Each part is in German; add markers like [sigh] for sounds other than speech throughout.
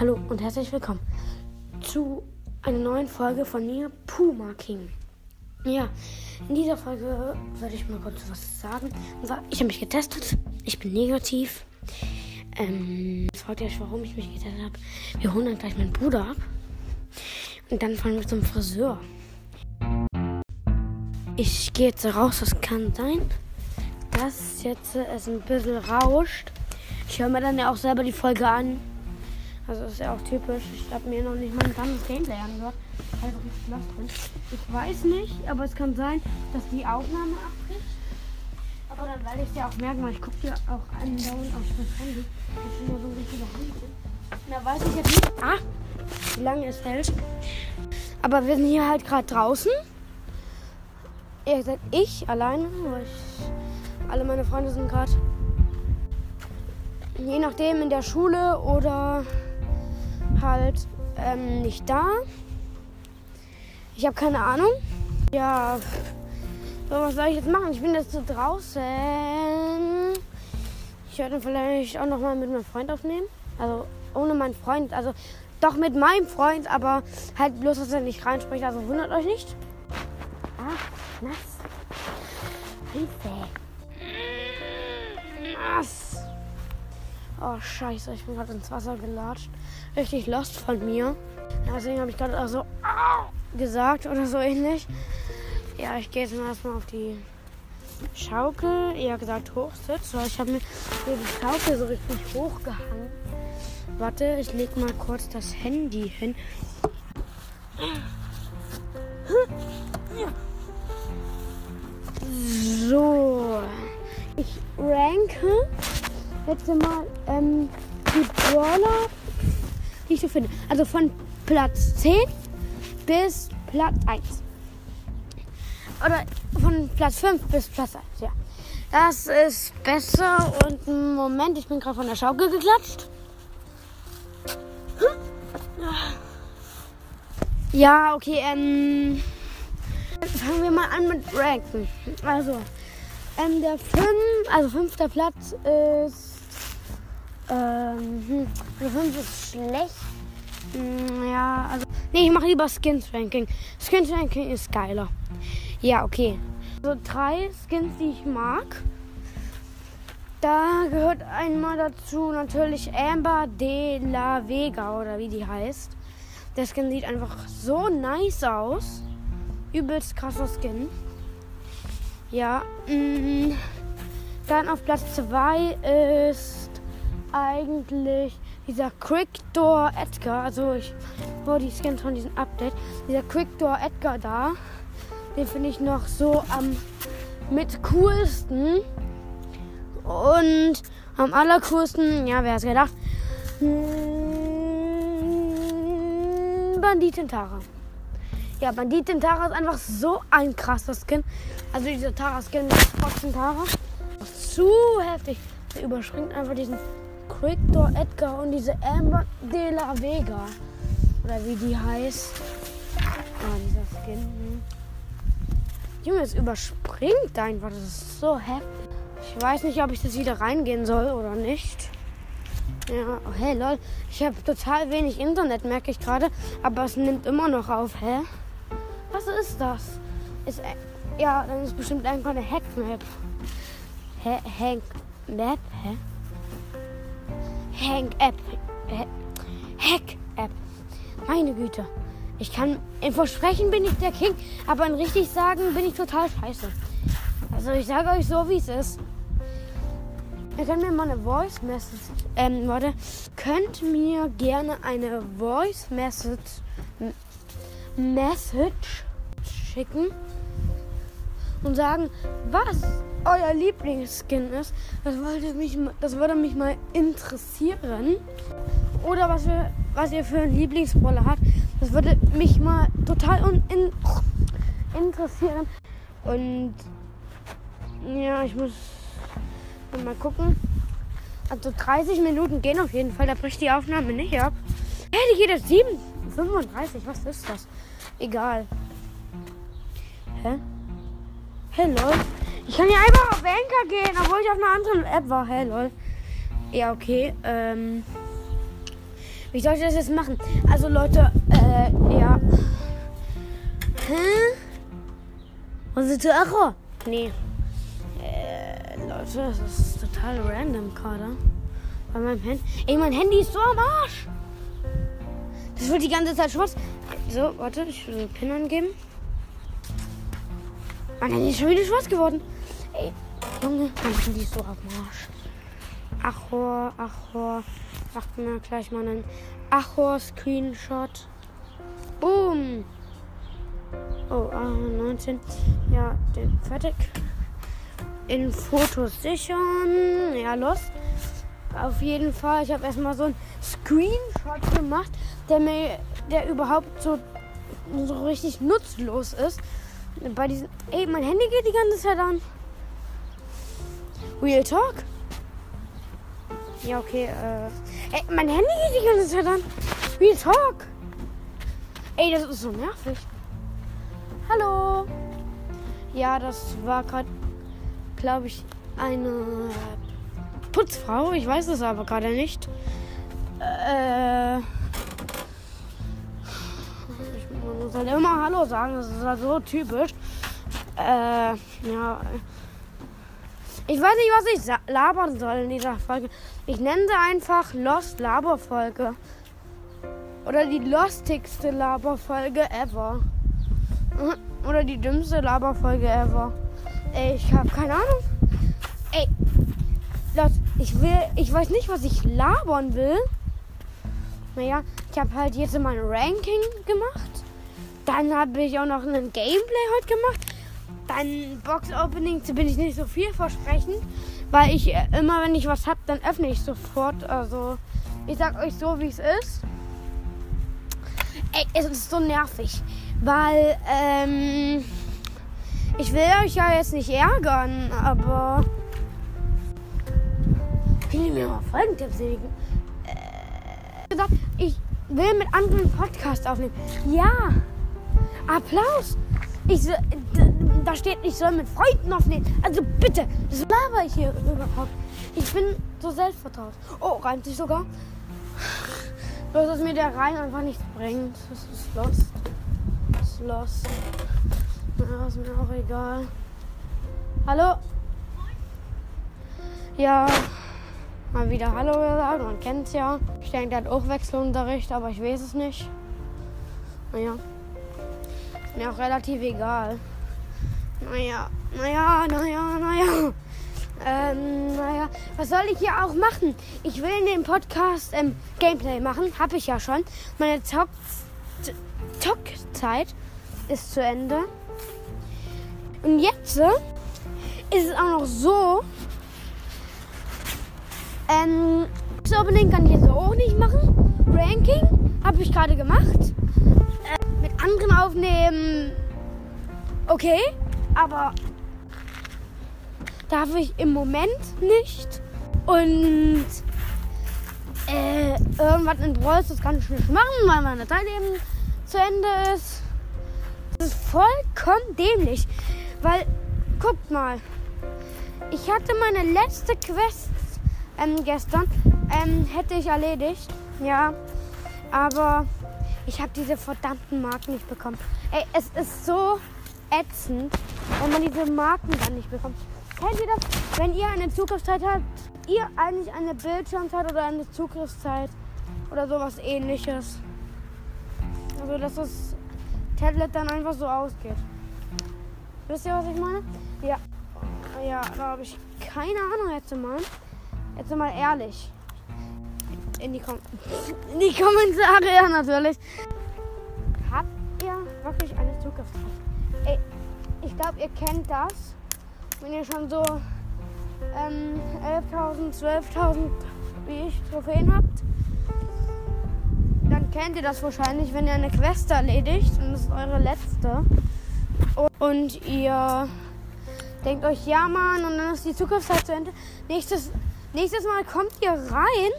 Hallo und herzlich willkommen zu einer neuen Folge von mir, Puma King. Ja, in dieser Folge werde ich mal kurz was sagen. Und zwar, ich habe mich getestet. Ich bin negativ. Ähm, jetzt fragt ihr euch, warum ich mich getestet habe. Wir holen dann gleich meinen Bruder ab. Und dann fahren wir zum Friseur. Ich gehe jetzt raus, das kann sein, dass jetzt es ein bisschen rauscht. Ich höre mir dann ja auch selber die Folge an. Also ist ja auch typisch. Ich habe mir noch nicht mal ein ganzes Gameplay angehört. Also richtig los drin. Ich weiß nicht, aber es kann sein, dass die Aufnahme abbricht. Aber dann werde ich es ja auch merken, weil ich gucke ja auch andauernd auf das Handy. Das ist immer so Handy. Da weiß ich jetzt nicht, ah, wie lange es hält. Aber wir sind hier halt gerade draußen. Ihr gesagt, ich alleine, weil ich, alle meine Freunde sind gerade je nachdem in der Schule oder halt ähm, nicht da. Ich habe keine Ahnung. Ja, so, was soll ich jetzt machen? Ich bin jetzt so draußen. Ich werde vielleicht auch noch mal mit meinem Freund aufnehmen. Also ohne meinen Freund. Also doch mit meinem Freund, aber halt bloß, dass er nicht reinspricht. Also wundert euch nicht. Ah, nass. Hilfe. Nass. Oh, scheiße, ich bin gerade ins Wasser gelatscht. Richtig lost von mir. Deswegen habe ich gerade auch so gesagt oder so ähnlich. Ja, ich gehe jetzt mal erstmal auf die Schaukel, eher gesagt Hochsitz, weil ich habe mir die Schaukel so richtig hochgehangen. Warte, ich leg mal kurz das Handy hin. So, ich ranke jetzt mal ähm, die Brawler, die ich so finde. Also von Platz 10 bis Platz 1. Oder von Platz 5 bis Platz 1, ja. Das ist besser und Moment, ich bin gerade von der Schaukel geklatscht. Ja, okay, ähm. Fangen wir mal an mit Ranken. Also, ähm, der 5, also fünfter Platz ist ähm, hm, also 5 ist schlecht. Hm, ja, also. Nee, ich mache lieber Skins Ranking. Skins Ranking ist geiler. Ja, okay. So also drei Skins, die ich mag. Da gehört einmal dazu natürlich Amber de la Vega oder wie die heißt. Der Skin sieht einfach so nice aus. Übelst krasser Skin. Ja. Mh. Dann auf Platz 2 ist eigentlich dieser Quickdoor Edgar, also ich wurde die Scans von diesem Update, dieser Quickdoor Edgar da, den finde ich noch so am mit coolsten und am allercoolsten, ja, wer hat's gedacht, hm, Banditin Tara. Ja, Banditin Tara ist einfach so ein krasser Skin. Also dieser Tara-Skin mit Foxen Tara. Zu heftig. Der überspringt einfach diesen Quickdoor Edgar und diese Amber de la Vega. Oder wie die heißt. Ah, dieser Skin. Hm. Junge, es überspringt einfach. Das ist so heftig. Ich weiß nicht, ob ich das wieder reingehen soll oder nicht. Ja, oh, hey, lol. Ich habe total wenig Internet, merke ich gerade. Aber es nimmt immer noch auf. Hä? Was ist das? Ist, äh, ja, dann ist bestimmt einfach eine Hack-Map. Hä? Hack-Map? Hä? Hank-App. Hack-App. Meine Güte. Ich kann, im Versprechen bin ich der King, aber in richtig sagen bin ich total scheiße. Also ich sage euch so, wie es ist. Ihr könnt mir mal eine Voice Message, ähm, warte, könnt mir gerne eine Voice Message, Message schicken und sagen, was euer Lieblingsskin ist. Das würde mich, das würde mich mal interessieren. Oder was, wir, was ihr für einen Lieblingsbrawler habt. Das würde mich mal total un, in, interessieren. Und ja, ich muss mal gucken. Also 30 Minuten gehen auf jeden Fall. Da bricht die Aufnahme nicht ab. Hey, die geht jetzt 7, 35. Was ist das? Egal. Hä? Hey, lol. Ich kann hier einfach auf Anchor gehen, obwohl ich auf einer anderen App war. Hey, lol. Ja, okay. Ähm, Wie soll ich das jetzt machen? Also Leute, äh, ja. Hä? Was ist der Echo? Nee. Äh, Leute, das ist total random gerade. Bei meinem Handy. Ey, mein Handy ist so am Arsch. Das wird die ganze Zeit schwarz. So, warte, ich will den Pin angeben. Mein Handy ist schon wieder schwarz geworden. Ey, Junge, mein Handy ist so am Arsch. Achor, Achor. Macht mir gleich mal einen Achor-Screenshot. Boom. Oh, ah, 19. Ja, den fertig. In Fotos sichern. Ja, los. Auf jeden Fall. Ich habe erstmal so einen Screenshot gemacht, der mir, der überhaupt so, so richtig nutzlos ist. Bei diesen. Ey, mein Handy geht die ganze Zeit an. Real Talk? Ja, okay, äh. Ey, mein Handy geht die ganze Zeit an. Real Talk. Ey, das ist so nervig. Hallo. Ja, das war gerade, glaube ich, eine Putzfrau. Ich weiß es aber gerade nicht. Äh. Ich muss halt immer Hallo sagen. Das ist halt so typisch. Äh, ja. Ich weiß nicht, was ich labern soll in dieser Folge. Ich nenne sie einfach Lost Laberfolge. Oder die lostigste Laberfolge ever. [laughs] Oder die dümmste Laberfolge ever. Ey, ich habe keine Ahnung. Ey, Leute, ich will, ich weiß nicht, was ich labern will. Naja, ich habe halt jetzt mein Ranking gemacht. Dann habe ich auch noch ein Gameplay heute gemacht. Dann Box-Opening bin ich nicht so viel versprechen, weil ich äh, immer, wenn ich was habe, dann öffne ich sofort. Also, ich sag euch so, wie es ist. Ey, es ist so nervig, weil, ähm, ich will euch ja jetzt nicht ärgern, aber Könnt ihr mir mal Folgentipps geben? Äh, ich will mit anderen Podcasts aufnehmen. Ja, Applaus. Ich, da steht, ich soll mit Freunden aufnehmen. Also bitte, das laber ich hier überhaupt. Ich bin so selbstvertraut. Oh, reimt sich sogar. Bloß, dass mir der Reim einfach nichts bringt. Das ist lost. Das ist lost. Na, ist mir auch egal. Hallo? Ja, mal wieder Hallo gesagt. Man kennt es ja. Ich denke, der hat auch Wechselunterricht, aber ich weiß es nicht. Naja. Mir auch relativ egal. Naja, naja, naja, naja. Ähm, naja, was soll ich hier auch machen? Ich will in dem Podcast ähm, Gameplay machen. Hab ich ja schon. Meine Zockzeit ist zu Ende. Und jetzt äh, ist es auch noch so. Ähm, das Opening kann ich jetzt auch nicht machen. Ranking habe ich gerade gemacht anderen aufnehmen. Okay, aber darf ich im Moment nicht. Und äh, irgendwas in Brawl das kann ich nicht machen, weil meine Zeit eben zu Ende ist. Das ist vollkommen dämlich. Weil, guckt mal, ich hatte meine letzte Quest ähm, gestern, ähm, hätte ich erledigt. Ja, aber ich habe diese verdammten Marken nicht bekommen. Ey, es ist so ätzend, wenn man diese Marken dann nicht bekommt. Kennt ihr das? Wenn ihr eine Zugriffszeit habt, ihr eigentlich eine Bildschirmzeit oder eine Zugriffszeit oder sowas ähnliches. Also, dass das Tablet dann einfach so ausgeht. Wisst ihr, was ich meine? Ja. Ja, da habe ich keine Ahnung jetzt mal. Jetzt mal ehrlich in die, Kom [laughs] in die Kommentare, ja, natürlich. Habt ihr wirklich eine Zukunftszeit? Ey, ich glaube, ihr kennt das. Wenn ihr schon so ähm, 11.000, 12.000 wie ich Trophäen habt, dann kennt ihr das wahrscheinlich, wenn ihr eine Quest erledigt und das ist eure letzte. Und ihr denkt euch, ja Mann, und dann ist die Zukunftszeit zu Ende. Nächstes, nächstes Mal kommt ihr rein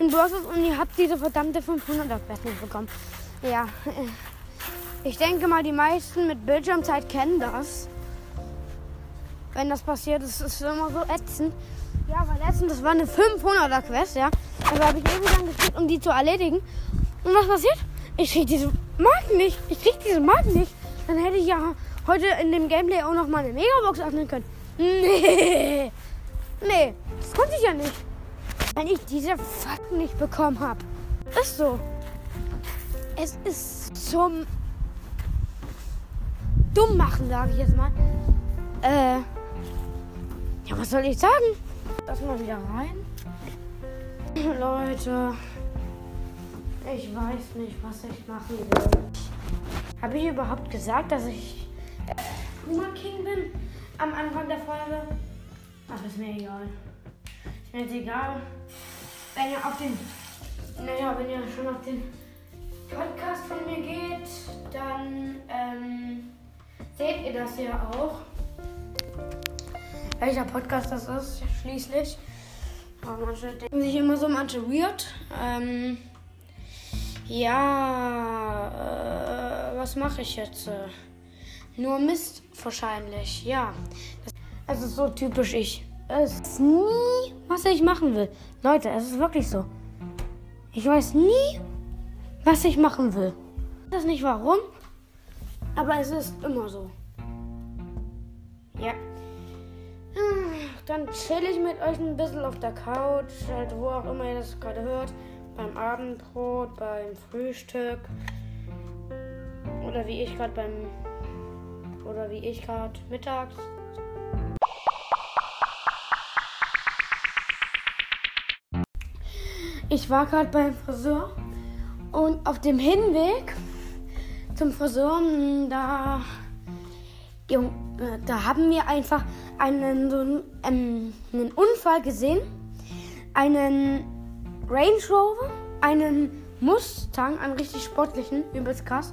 in Bosses und ihr habt diese verdammte 500er Quest nicht bekommen. Ja, ich denke mal, die meisten mit Bildschirmzeit kennen das. Wenn das passiert, ist immer so ätzend. Ja, weil letztens, das war eine 500er Quest, ja. Also habe ich ewig lang gekriegt, um die zu erledigen. Und was passiert? Ich krieg diese Marken nicht. Ich krieg diese Marken nicht. Dann hätte ich ja heute in dem Gameplay auch noch mal eine Megabox öffnen können. [laughs] Nee. Nee, das konnte ich ja nicht. Wenn ich diese Fakten nicht bekommen habe. Ist so. Es ist zum dumm machen, sage ich jetzt mal. Äh, ja, was soll ich sagen? Lass mal wieder rein. [clears throat] Leute, ich weiß nicht, was ich machen will. Habe ich überhaupt gesagt, dass ich Puma King bin am Anfang der Folge? Ach, ist mir egal. Ist mir jetzt egal. Wenn ihr auf den, naja, wenn ihr schon auf den Podcast von mir geht, dann ähm, seht ihr das ja auch. Welcher Podcast das ist, schließlich. Aber manche denken sich immer so, manche weird. Ähm, ja, äh, was mache ich jetzt? Nur Mist wahrscheinlich, ja. Das ist so typisch ich. Es ist nie, was ich machen will. Leute, es ist wirklich so. Ich weiß nie, was ich machen will. Ich weiß nicht warum, aber es ist immer so. Ja. Dann chill ich mit euch ein bisschen auf der Couch, halt wo auch immer ihr das gerade hört. Beim Abendbrot, beim Frühstück. Oder wie ich gerade beim. Oder wie ich gerade mittags. Ich war gerade beim Friseur und auf dem Hinweg zum Friseur, da, da haben wir einfach einen, so einen, ähm, einen Unfall gesehen. Einen Range Rover, einen Mustang, einen richtig sportlichen, übelst krass.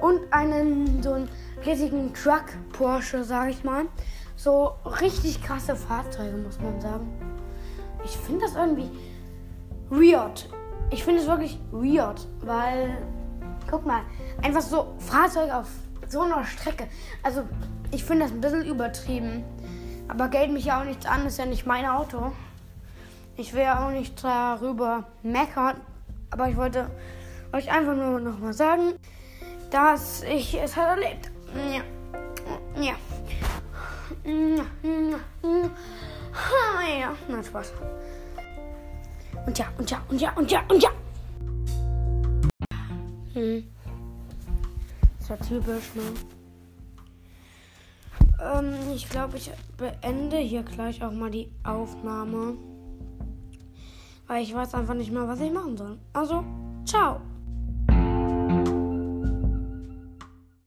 Und einen so einen riesigen Truck Porsche, sag ich mal. So richtig krasse Fahrzeuge, muss man sagen. Ich finde das irgendwie weird. Ich finde es wirklich weird, weil, guck mal, einfach so Fahrzeuge auf so einer Strecke. Also, ich finde das ein bisschen übertrieben. Aber geht mich ja auch nichts an, ist ja nicht mein Auto. Ich will ja auch nicht darüber meckern. Aber ich wollte euch einfach nur noch mal sagen, dass ich es halt erlebt. Ja. Ja. Ja. Na, Spaß. Und ja, und ja, und ja, und ja, und ja. Hm. Das war typisch, ne? Ähm, ich glaube, ich beende hier gleich auch mal die Aufnahme. Weil ich weiß einfach nicht mehr, was ich machen soll. Also, ciao.